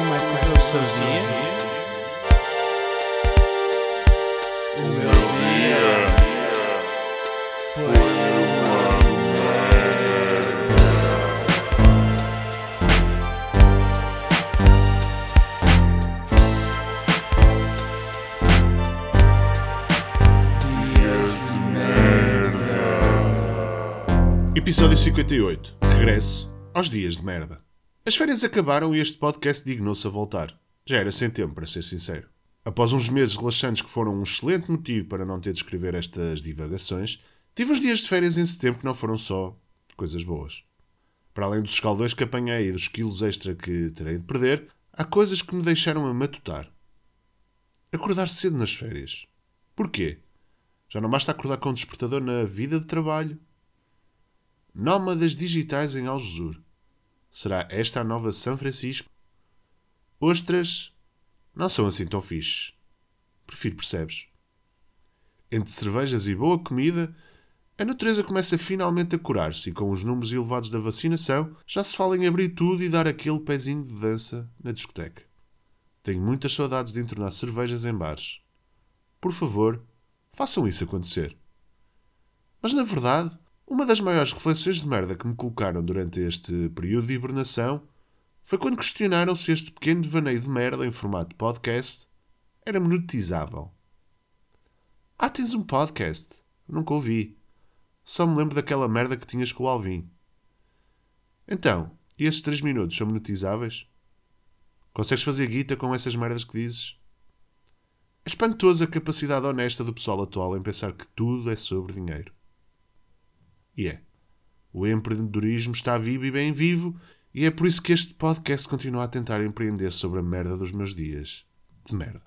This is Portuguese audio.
Como é que foi o seu dia? O meu dia foi uma merda. Dias de merda. Episódio 58. Regresso aos dias de merda. As férias acabaram e este podcast dignou-se a voltar. Já era sem tempo, para ser sincero. Após uns meses relaxantes que foram um excelente motivo para não ter de escrever estas divagações, tive uns dias de férias em setembro que não foram só coisas boas. Para além dos escaldões que apanhei e dos quilos extra que terei de perder, há coisas que me deixaram a matutar. Acordar cedo nas férias. Porquê? Já não basta acordar com um despertador na vida de trabalho? Nómadas digitais em Algesur. Será esta a nova São Francisco? Ostras não são assim tão fixes. Prefiro, percebes? Entre cervejas e boa comida, a natureza começa finalmente a curar-se e com os números elevados da vacinação já se fala em abrir tudo e dar aquele pezinho de dança na discoteca. Tenho muitas saudades de entornar cervejas em bares. Por favor, façam isso acontecer. Mas na verdade, uma das maiores reflexões de merda que me colocaram durante este período de hibernação foi quando questionaram se este pequeno devaneio de merda em formato podcast era monetizável. Ah, tens um podcast? Nunca ouvi. Só me lembro daquela merda que tinhas com o Alvin. Então, e esses 3 minutos são monetizáveis? Consegues fazer guita com essas merdas que dizes? É espantosa a capacidade honesta do pessoal atual em pensar que tudo é sobre dinheiro. E é. O empreendedorismo está vivo e bem vivo, e é por isso que este podcast continua a tentar empreender sobre a merda dos meus dias. De merda.